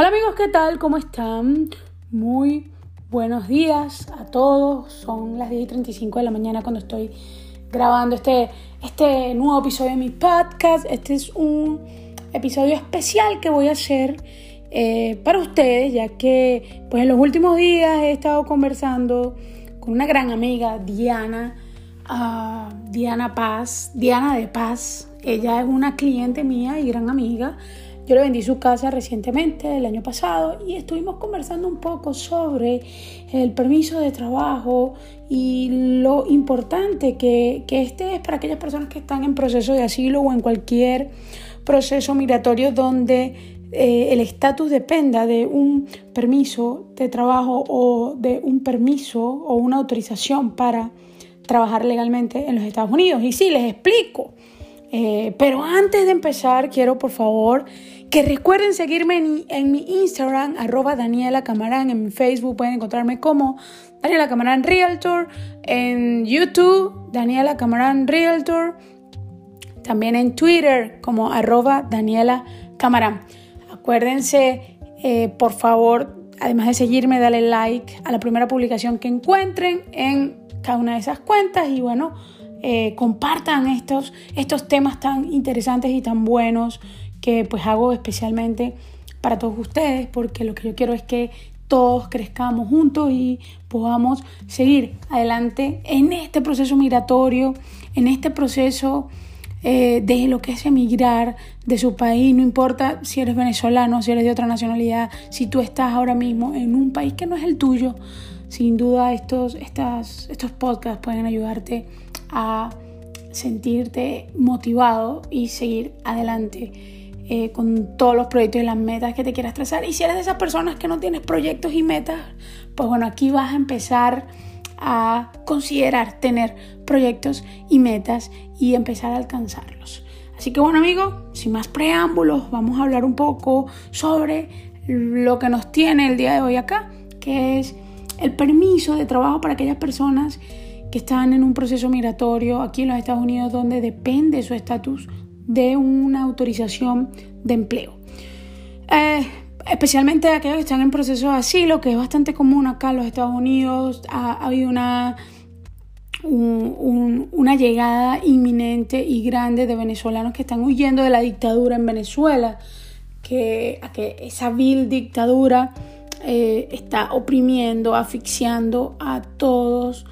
Hola amigos, ¿qué tal? ¿Cómo están? Muy buenos días a todos. Son las 10 y 35 de la mañana cuando estoy grabando este, este nuevo episodio de mi podcast. Este es un episodio especial que voy a hacer eh, para ustedes, ya que pues en los últimos días he estado conversando con una gran amiga, Diana, uh, Diana Paz, Diana de Paz. Ella es una cliente mía y gran amiga. Yo le vendí su casa recientemente, el año pasado, y estuvimos conversando un poco sobre el permiso de trabajo y lo importante que, que este es para aquellas personas que están en proceso de asilo o en cualquier proceso migratorio donde eh, el estatus dependa de un permiso de trabajo o de un permiso o una autorización para trabajar legalmente en los Estados Unidos. Y sí, les explico. Eh, pero antes de empezar, quiero por favor que recuerden seguirme en, mi Instagram, arroba Daniela Camarán, en mi Facebook pueden encontrarme como Daniela Camarán Realtor, en YouTube, Daniela Camarán Realtor, también en Twitter como arroba Daniela Camarán. Acuérdense, eh, por favor, además de seguirme, dale like a la primera publicación que encuentren en cada una de esas cuentas. Y bueno, eh, compartan estos, estos temas tan interesantes y tan buenos que pues hago especialmente para todos ustedes, porque lo que yo quiero es que todos crezcamos juntos y podamos seguir adelante en este proceso migratorio, en este proceso eh, de lo que es emigrar de su país, no importa si eres venezolano, si eres de otra nacionalidad, si tú estás ahora mismo en un país que no es el tuyo, sin duda estos, estas, estos podcasts pueden ayudarte a sentirte motivado y seguir adelante eh, con todos los proyectos y las metas que te quieras trazar. Y si eres de esas personas que no tienes proyectos y metas, pues bueno, aquí vas a empezar a considerar tener proyectos y metas y empezar a alcanzarlos. Así que bueno amigos, sin más preámbulos, vamos a hablar un poco sobre lo que nos tiene el día de hoy acá, que es el permiso de trabajo para aquellas personas que están en un proceso migratorio aquí en los Estados Unidos donde depende su estatus de una autorización de empleo. Eh, especialmente aquellos que están en proceso de asilo, que es bastante común acá en los Estados Unidos, ha, habido una, una llegada inminente y grande de venezolanos que están huyendo de la dictadura en Venezuela, que, que esa vil dictadura eh, está oprimiendo, asfixiando a todos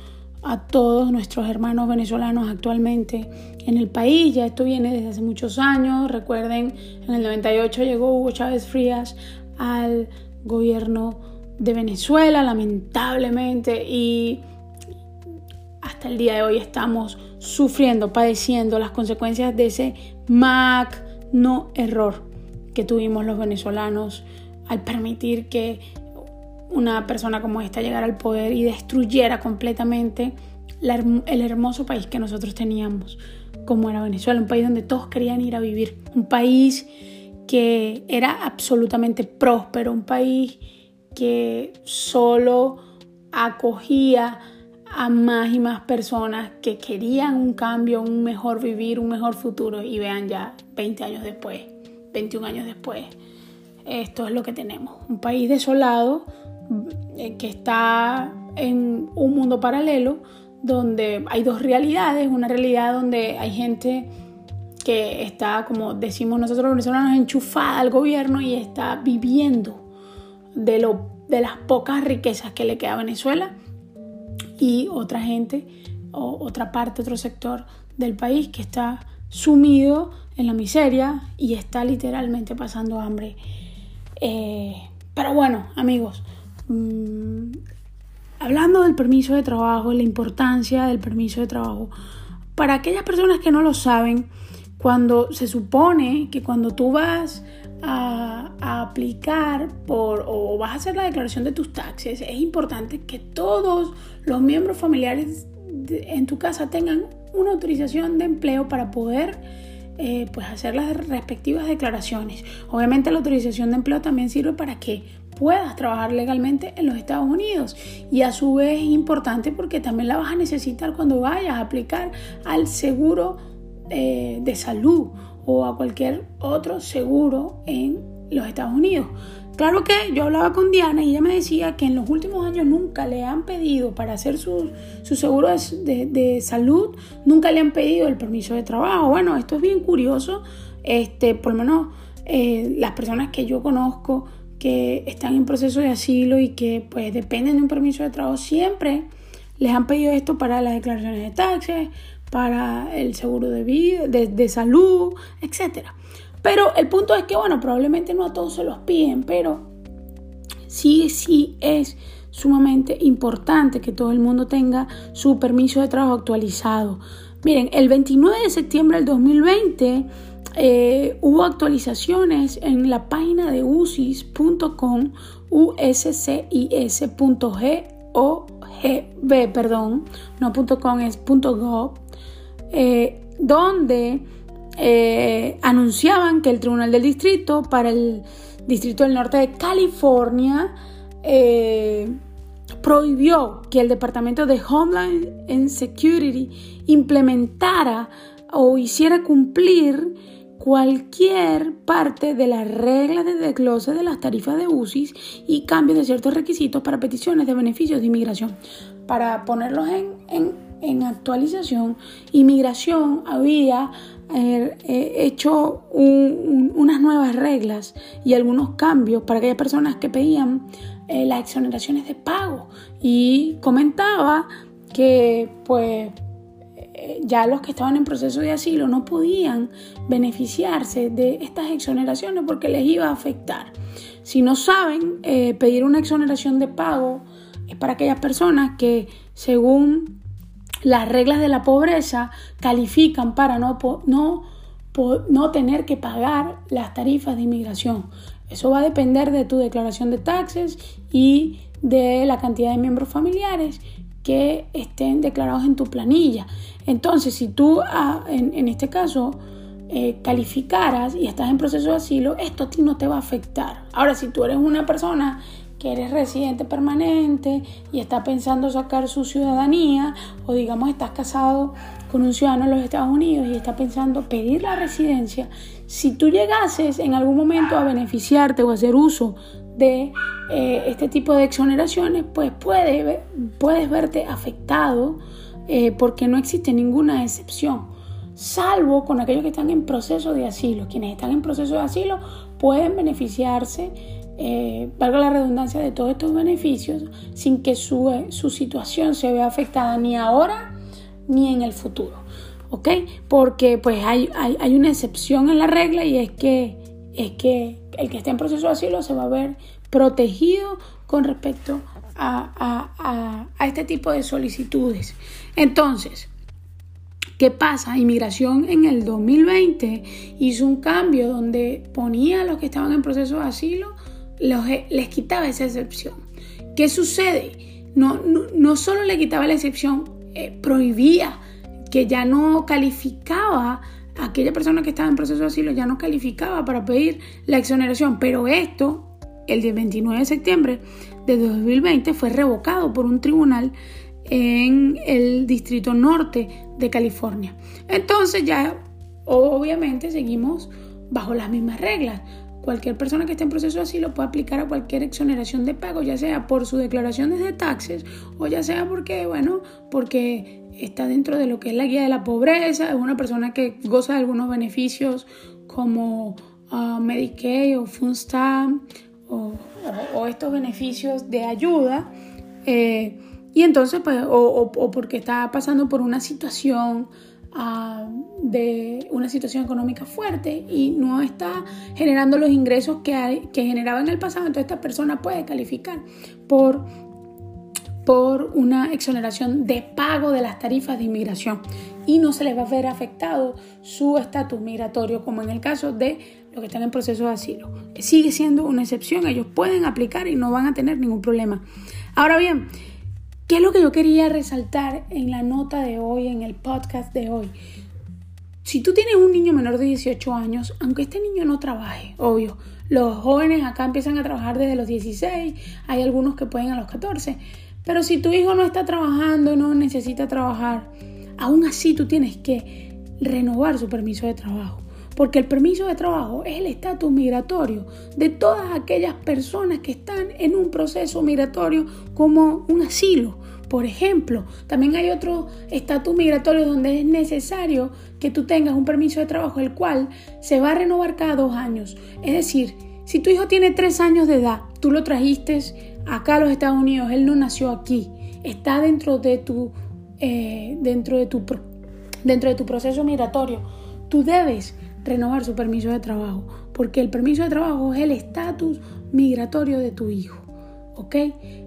a todos nuestros hermanos venezolanos actualmente en el país. Ya esto viene desde hace muchos años. Recuerden, en el 98 llegó Hugo Chávez Frías al gobierno de Venezuela, lamentablemente, y hasta el día de hoy estamos sufriendo, padeciendo las consecuencias de ese magno error que tuvimos los venezolanos al permitir que una persona como esta llegara al poder y destruyera completamente el hermoso país que nosotros teníamos, como era Venezuela, un país donde todos querían ir a vivir, un país que era absolutamente próspero, un país que solo acogía a más y más personas que querían un cambio, un mejor vivir, un mejor futuro. Y vean ya 20 años después, 21 años después, esto es lo que tenemos. Un país desolado, que está en un mundo paralelo donde hay dos realidades, una realidad donde hay gente que está, como decimos nosotros los venezolanos, enchufada al gobierno y está viviendo de, lo, de las pocas riquezas que le queda a Venezuela y otra gente o otra parte, otro sector del país que está sumido en la miseria y está literalmente pasando hambre. Eh, pero bueno, amigos, Mm, hablando del permiso de trabajo, la importancia del permiso de trabajo, para aquellas personas que no lo saben, cuando se supone que cuando tú vas a, aplicar por o vas a hacer la declaración de tus taxes, es importante que todos los miembros familiares en tu casa tengan una autorización de empleo para poder eh, pues hacer las respectivas declaraciones. Obviamente la autorización de empleo también sirve para que puedas trabajar legalmente en los Estados Unidos. Y a su vez es importante porque también la vas a necesitar cuando vayas a aplicar al seguro eh, de salud o a cualquier otro seguro en los Estados Unidos. Claro que yo hablaba con Diana y ella me decía que en los últimos años nunca le han pedido para hacer su, seguro de, salud, nunca le han pedido el permiso de trabajo. Bueno, esto es bien curioso. Este, por lo menos eh, las personas que yo conozco que están en proceso de asilo y que pues dependen de un permiso de trabajo siempre les han pedido esto para las declaraciones de taxes, para el seguro de vida, de, de salud, etcétera. Pero el punto es que, bueno, probablemente no a todos se los piden, pero sí, sí es sumamente importante que todo el mundo tenga su permiso de trabajo actualizado. Miren, el 29 de septiembre del 2020 eh, hubo actualizaciones en la página de usis.com, uscis.gov, perdón, no .com es .gov, eh, donde eh, anunciaban que el Tribunal del Distrito para el Distrito del Norte de California eh, prohibió que el Departamento de Homeland Security implementara o hiciera cumplir cualquier parte de las reglas de desglose de las tarifas de UCIS y cambio de ciertos requisitos para peticiones de beneficios de inmigración. Para ponerlos en actualización, inmigración había eh, hecho unas nuevas reglas y algunos cambios para aquellas personas que pedían eh, las exoneraciones de pago y comentaba que pues eh, ya los que estaban en proceso de asilo no podían beneficiarse de estas exoneraciones porque les iba a afectar. Si no saben, pedir una exoneración de pago es para aquellas personas que según las reglas de la pobreza califican para no, no, no tener que pagar las tarifas de inmigración. Eso va a depender de tu declaración de taxes y de la cantidad de miembros familiares que estén declarados en tu planilla. Entonces, si tú ah, en, este caso eh, calificaras y estás en proceso de asilo, esto a ti no te va a afectar. Ahora, si tú eres una persona que eres residente permanente y está pensando sacar su ciudadanía o digamos estás casado con un ciudadano de los Estados Unidos y está pensando pedir la residencia, si tú llegases en algún momento a beneficiarte o hacer uso de eh, este tipo de exoneraciones, pues puede, puedes verte afectado eh, porque no existe ninguna excepción, salvo con aquellos que están en proceso de asilo. Quienes están en proceso de asilo pueden beneficiarse eh, valga la redundancia, de todos estos beneficios sin que su, su situación se vea afectada ni ahora ni en el futuro. ¿Ok? Porque pues hay, hay, una excepción en la regla y es que, es que el que esté en proceso de asilo se va a ver protegido con respecto a, a, a este tipo de solicitudes. Entonces, ¿Qué pasa? Inmigración en el 2020 hizo un cambio donde ponía a los que estaban en proceso de asilo les quitaba esa excepción. ¿Qué sucede? No, no, solo le quitaba la excepción, eh, prohibía que ya no calificaba aquella persona que estaba en proceso de asilo, ya no calificaba para pedir la exoneración, pero esto, el día 29 de septiembre de 2020, fue revocado por un tribunal en el Distrito Norte de California. Entonces ya obviamente seguimos bajo las mismas reglas. Cualquier persona que esté en proceso de asilo puede aplicar a cualquier exoneración de pago, ya sea por su declaración de taxes o ya sea porque, bueno, porque está dentro de lo que es la guía de la pobreza, es una persona que goza de algunos beneficios como uh, Medicaid o Food o, estos beneficios de ayuda. Eh, y entonces, pues, o, porque está pasando por una situación de una situación económica fuerte y no está generando los ingresos que, que generaba en el pasado, entonces esta persona puede calificar por, por una exoneración de pago de las tarifas de inmigración y no se les va a ver afectado su estatus migratorio como en el caso de los que están en proceso de asilo. Sigue siendo una excepción, ellos pueden aplicar y no van a tener ningún problema. Ahora bien, ¿Qué es lo que yo quería resaltar en la nota de hoy, en el podcast de hoy? Si tú tienes un niño menor de 18 años, aunque este niño no trabaje, obvio, los jóvenes acá empiezan a trabajar desde los 16, hay algunos que pueden a los 14, pero si tu hijo no está trabajando, no necesita trabajar, aún así tú tienes que renovar su permiso de trabajo. Porque el permiso de trabajo es el estatus migratorio de todas aquellas personas que están en un proceso migratorio como un asilo. Por ejemplo, también hay otro estatus migratorio donde es necesario que tú tengas un permiso de trabajo, el cual se va a renovar cada dos años. Es decir, si tu hijo tiene tres años de edad, tú lo trajiste acá a los Estados Unidos, él no nació aquí, está dentro de tu, eh, dentro de tu, dentro de tu proceso migratorio, tú debes renovar su permiso de trabajo, porque el permiso de trabajo es el estatus migratorio de tu hijo. ¿Ok?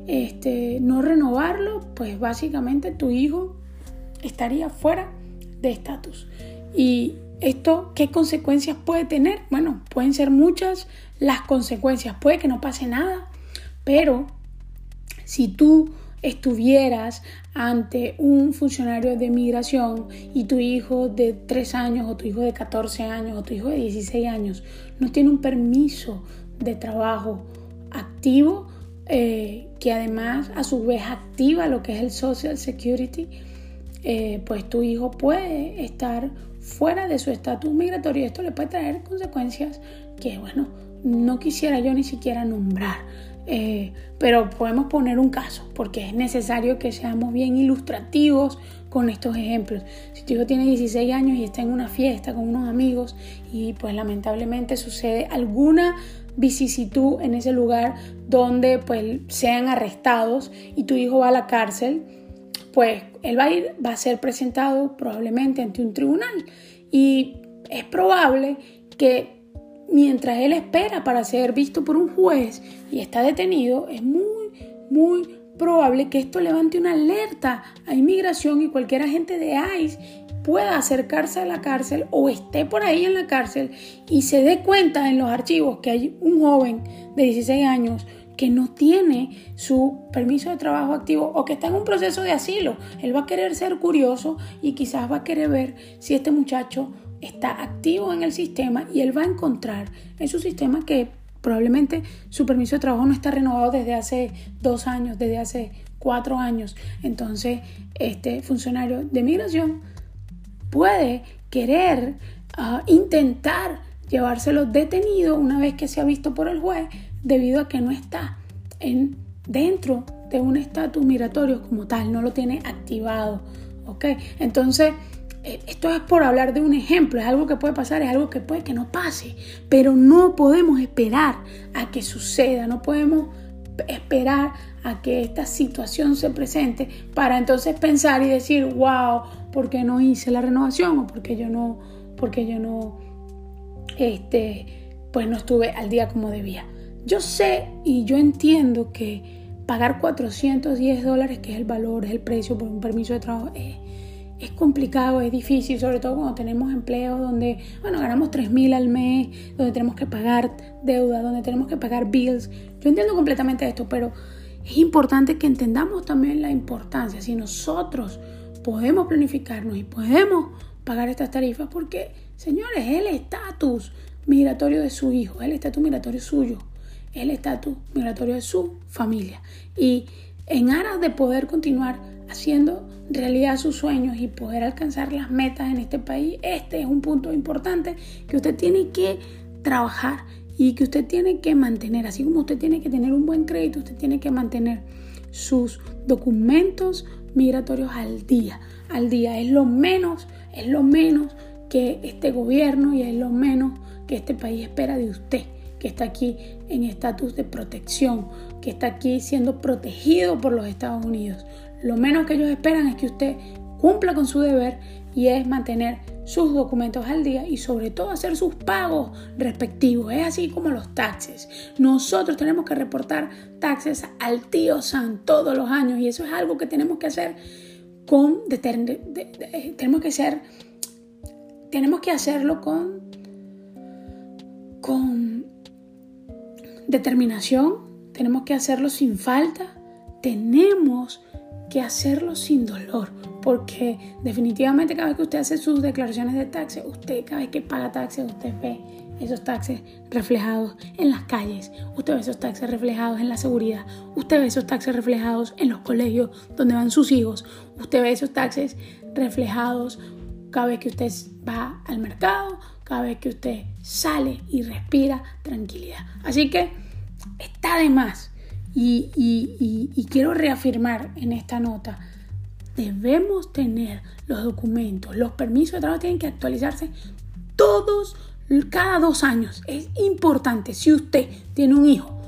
Este, no renovarlo, pues básicamente tu hijo estaría fuera de estatus. ¿Y esto qué consecuencias puede tener? Bueno, pueden ser muchas las consecuencias. Puede que no pase nada, pero si tú estuvieras ante un funcionario de migración y tu hijo de 3 años o tu hijo de 14 años o tu hijo de 16 años no tiene un permiso de trabajo activo, eh, que además a su vez activa lo que es el Social Security, eh, pues tu hijo puede estar fuera de su estatus migratorio y esto le puede traer consecuencias que, bueno, no quisiera yo ni siquiera nombrar. Eh, pero podemos poner un caso porque es necesario que seamos bien ilustrativos con estos ejemplos. Si tu hijo tiene 16 años y está en una fiesta con unos amigos y pues lamentablemente sucede alguna vicisitud en ese lugar donde pues sean arrestados y tu hijo va a la cárcel, pues él va a ir, va a ser presentado probablemente ante un tribunal y es probable que mientras él espera para ser visto por un juez y está detenido, es muy, muy probable que esto levante una alerta a inmigración y cualquier agente de ICE pueda acercarse a la cárcel o esté por ahí en la cárcel y se dé cuenta en los archivos que hay un joven de 16 años que no tiene su permiso de trabajo activo o que está en un proceso de asilo. Él va a querer ser curioso y quizás va a querer ver si este muchacho está activo en el sistema y él va a encontrar en su sistema que probablemente su permiso de trabajo no está renovado desde hace dos años, desde hace cuatro años. Entonces, este funcionario de migración puede querer ah, intentar llevárselo detenido una vez que se ha visto por el juez debido a que no está en, dentro de un estatus migratorio como tal, no lo tiene activado. ¿ok? Entonces, esto es por hablar de un ejemplo, es algo que puede pasar, es algo que puede que no pase, pero no podemos esperar a que suceda, no podemos esperar a que esta situación se presente para entonces pensar y decir, wow, ¿por qué no hice la renovación? O porque yo no, porque yo no, este, pues no estuve al día como debía. Yo sé y yo entiendo que pagar 410 dólares, que es el valor, es el precio por un permiso de trabajo, es es complicado, es difícil, sobre todo cuando tenemos empleos donde, bueno, ganamos 3 mil al mes, donde tenemos que pagar deuda, donde tenemos que pagar bills. Yo entiendo completamente esto, pero es importante que entendamos también la importancia. Si nosotros podemos planificarnos y podemos pagar estas tarifas, porque, señores, es el estatus migratorio de su hijo, el estatus migratorio suyo, el estatus migratorio de su familia. Y en aras de poder continuar haciendo realidad sus sueños y poder alcanzar las metas en este país, este es un punto importante que usted tiene que trabajar y que usted tiene que mantener, así como usted tiene que tener un buen crédito, usted tiene que mantener sus documentos migratorios al día, al día, es lo menos, es lo menos que este gobierno y es lo menos que este país espera de usted, que está aquí en estatus de protección, que está aquí siendo protegido por los Estados Unidos. Lo menos que ellos esperan es que usted cumpla con su deber y es mantener sus documentos al día y sobre todo hacer sus pagos respectivos. Es así como los taxes. Nosotros tenemos que reportar taxes al tío San todos los años y eso es algo que tenemos que hacer con tenemos que ser tenemos que hacerlo con con determinación, tenemos que hacerlo sin falta, tenemos que hacerlo sin dolor, porque definitivamente cada vez que usted hace sus declaraciones de taxes, usted cada vez que paga taxes, usted ve esos taxes reflejados en las calles, usted ve esos taxes reflejados en la seguridad, usted ve esos taxes reflejados en los colegios donde van sus hijos, usted ve esos taxes reflejados cada vez que usted va al mercado, cada vez que usted sale y respira tranquilidad. Así que está de más. Y, quiero reafirmar en esta nota, debemos tener los documentos, los permisos de trabajo tienen que actualizarse todos, cada dos años. Es importante si usted tiene un hijo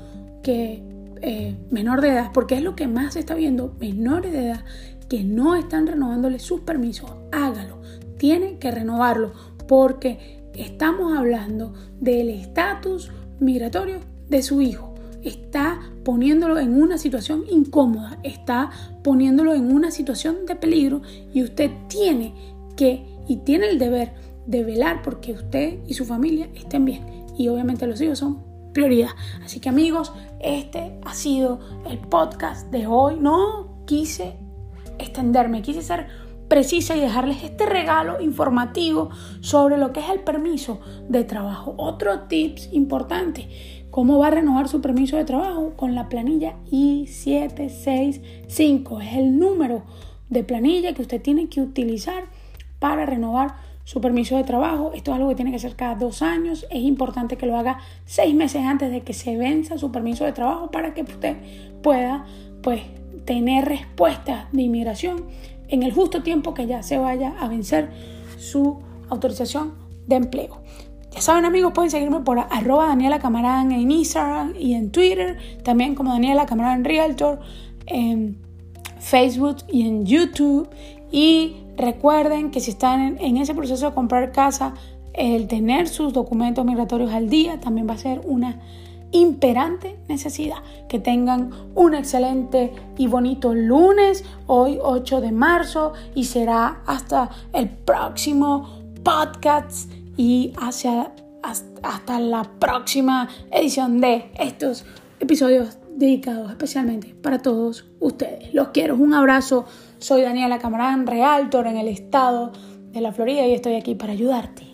que eh, menor de edad, porque es lo que más se está viendo, menores de edad que no están renovándole sus permisos, hágalo. Tiene que renovarlo porque estamos hablando del estatus migratorio de su hijo. Está poniéndolo en una situación incómoda, está poniéndolo en una situación de peligro y usted tiene que y tiene el deber de velar porque usted y su familia estén bien. Y obviamente los hijos son prioridad. Así que amigos, este ha sido el podcast de hoy. No quise extenderme, quise ser precisa y dejarles este regalo informativo sobre lo que es el permiso de trabajo. Otro tips importante, cómo va a renovar su permiso de trabajo con la planilla I765. Es el número de planilla que usted tiene que utilizar para renovar su permiso de trabajo. Esto es algo que tiene que hacer cada dos años. Es importante que lo haga seis meses antes de que se venza su permiso de trabajo para que usted pueda pues, tener respuesta de inmigración en el justo tiempo que ya se vaya a vencer su autorización de empleo. Ya saben amigos, pueden seguirme por arroba Daniela Camarán en Instagram y en Twitter, también como Daniela Camarán Realtor, en Facebook y en YouTube. Y Recuerden que si están en, ese proceso de comprar casa, el tener sus documentos migratorios al día también va a ser una imperante necesidad. Que tengan un excelente y bonito lunes, hoy 8 de marzo, y será hasta el próximo podcast y hacia, hasta la próxima edición de estos episodios dedicados especialmente para todos ustedes. Los quiero, un abrazo. Soy Daniela Camarán, Realtor en el estado de la Florida y estoy aquí para ayudarte